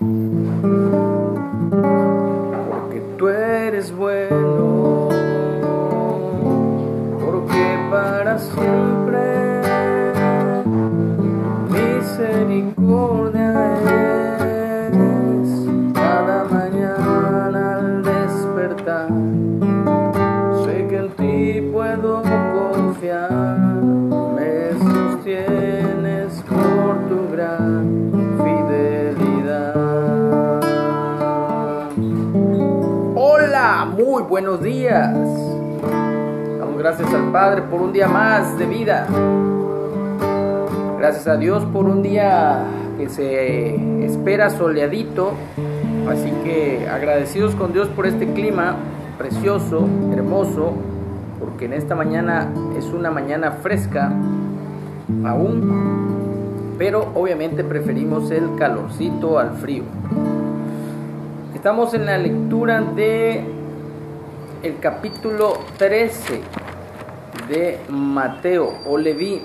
Porque tú eres bueno, porque para siempre misericordia es. Cada mañana al despertar. Sé que en ti puedo confiar, me sostienes por tu gran buenos días. Damos gracias al Padre por un día más de vida. Gracias a Dios por un día que se espera soleadito. Así que agradecidos con Dios por este clima precioso, hermoso, porque en esta mañana es una mañana fresca aún, pero obviamente preferimos el calorcito al frío. Estamos en la lectura de el capítulo 13 de Mateo o Leví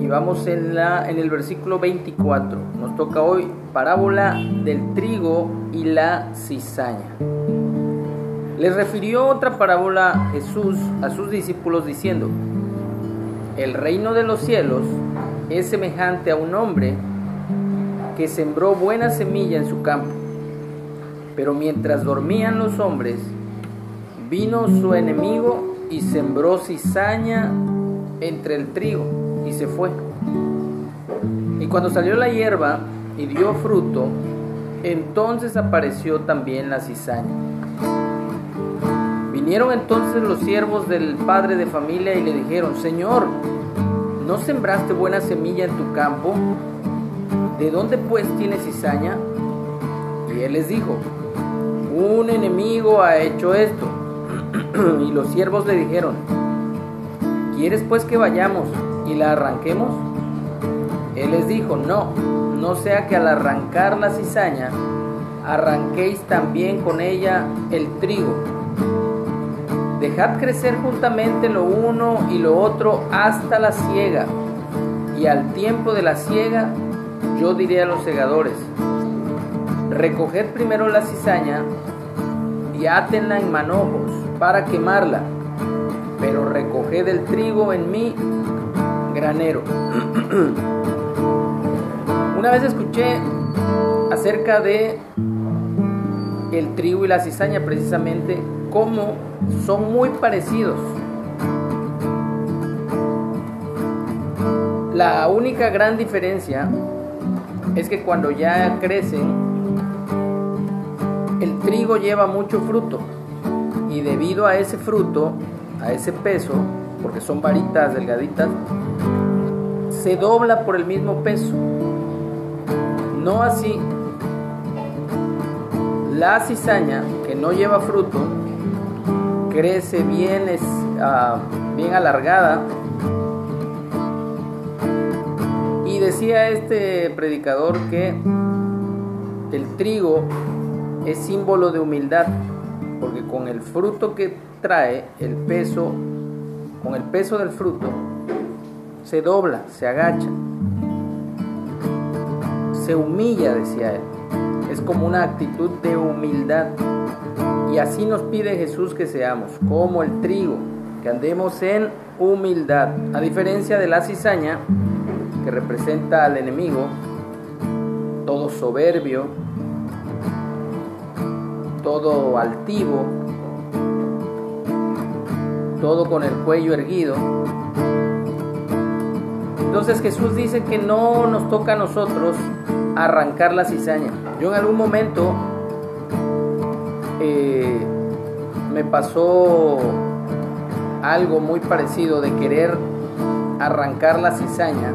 y vamos en, la, en el versículo 24. Nos toca hoy parábola del trigo y la cizaña. Les refirió otra parábola Jesús a sus discípulos diciendo, el reino de los cielos es semejante a un hombre que sembró buena semilla en su campo. Pero mientras dormían los hombres, vino su enemigo y sembró cizaña entre el trigo y se fue. Y cuando salió la hierba y dio fruto, entonces apareció también la cizaña. Vinieron entonces los siervos del padre de familia y le dijeron, Señor, ¿no sembraste buena semilla en tu campo? ¿De dónde pues tienes cizaña? Y él les dijo, un enemigo ha hecho esto. y los siervos le dijeron, ¿quieres pues que vayamos y la arranquemos? Él les dijo, no, no sea que al arrancar la cizaña, arranquéis también con ella el trigo. Dejad crecer juntamente lo uno y lo otro hasta la siega, y al tiempo de la siega yo diré a los segadores, recoged primero la cizaña y átenla en manojos para quemarla, pero recoged el trigo en mi granero. Una vez escuché acerca de el trigo y la cizaña precisamente cómo son muy parecidos. La única gran diferencia es que cuando ya crecen, trigo lleva mucho fruto y debido a ese fruto, a ese peso, porque son varitas delgaditas, se dobla por el mismo peso. No así la cizaña, que no lleva fruto, crece bien, es, uh, bien alargada. Y decía este predicador que el trigo es símbolo de humildad, porque con el fruto que trae, el peso, con el peso del fruto, se dobla, se agacha, se humilla, decía él. Es como una actitud de humildad. Y así nos pide Jesús que seamos, como el trigo, que andemos en humildad. A diferencia de la cizaña, que representa al enemigo, todo soberbio, todo altivo, todo con el cuello erguido. Entonces Jesús dice que no nos toca a nosotros arrancar la cizaña. Yo en algún momento eh, me pasó algo muy parecido de querer arrancar la cizaña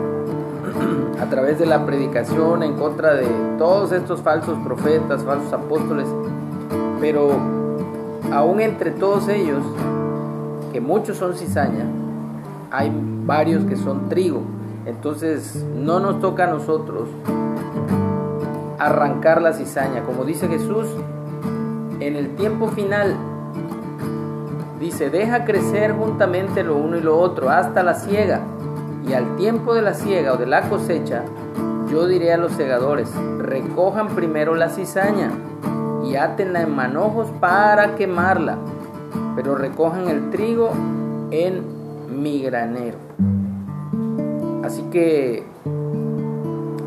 a través de la predicación en contra de todos estos falsos profetas, falsos apóstoles, pero aún entre todos ellos, que muchos son cizaña, hay varios que son trigo. Entonces no nos toca a nosotros arrancar la cizaña. Como dice Jesús, en el tiempo final, dice, deja crecer juntamente lo uno y lo otro hasta la siega. Y al tiempo de la siega o de la cosecha, yo diré a los segadores, recojan primero la cizaña y átenla en manojos para quemarla, pero recojan el trigo en mi granero. Así que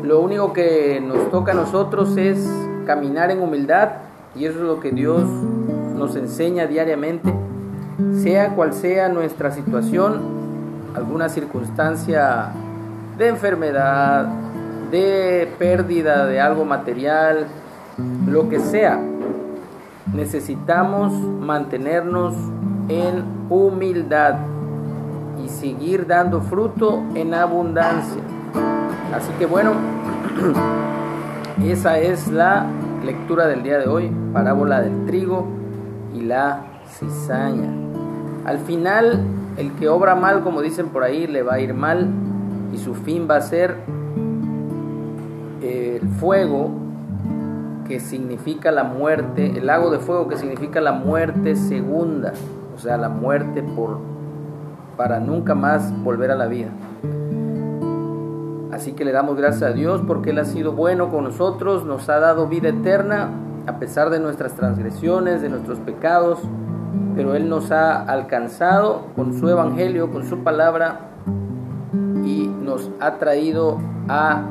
lo único que nos toca a nosotros es caminar en humildad y eso es lo que Dios nos enseña diariamente, sea cual sea nuestra situación, alguna circunstancia de enfermedad, de pérdida de algo material, lo que sea, necesitamos mantenernos en humildad y seguir dando fruto en abundancia. Así que bueno, esa es la lectura del día de hoy, parábola del trigo y la cizaña. Al final, el que obra mal, como dicen por ahí, le va a ir mal y su fin va a ser el fuego que significa la muerte, el lago de fuego que significa la muerte segunda, o sea, la muerte por para nunca más volver a la vida. Así que le damos gracias a Dios porque Él ha sido bueno con nosotros, nos ha dado vida eterna a pesar de nuestras transgresiones, de nuestros pecados, pero Él nos ha alcanzado con su evangelio, con su palabra y nos ha traído a,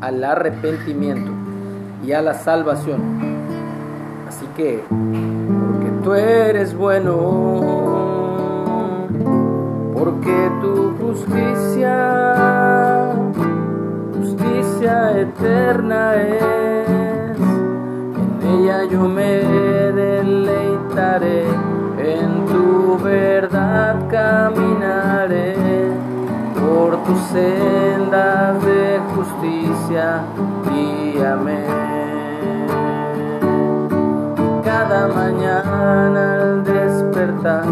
al arrepentimiento y a la salvación. Así que, porque tú eres bueno, porque tu justicia, justicia eterna es, en ella yo me deleitaré, en tu verdad caminaré por tus sendas de justicia, guíame cada mañana al despertar.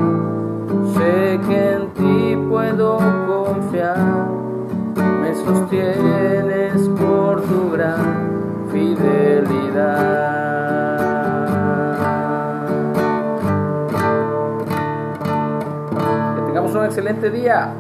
Sé que en ti puedo confiar, me sostienes por tu gran fidelidad. Que tengamos un excelente día.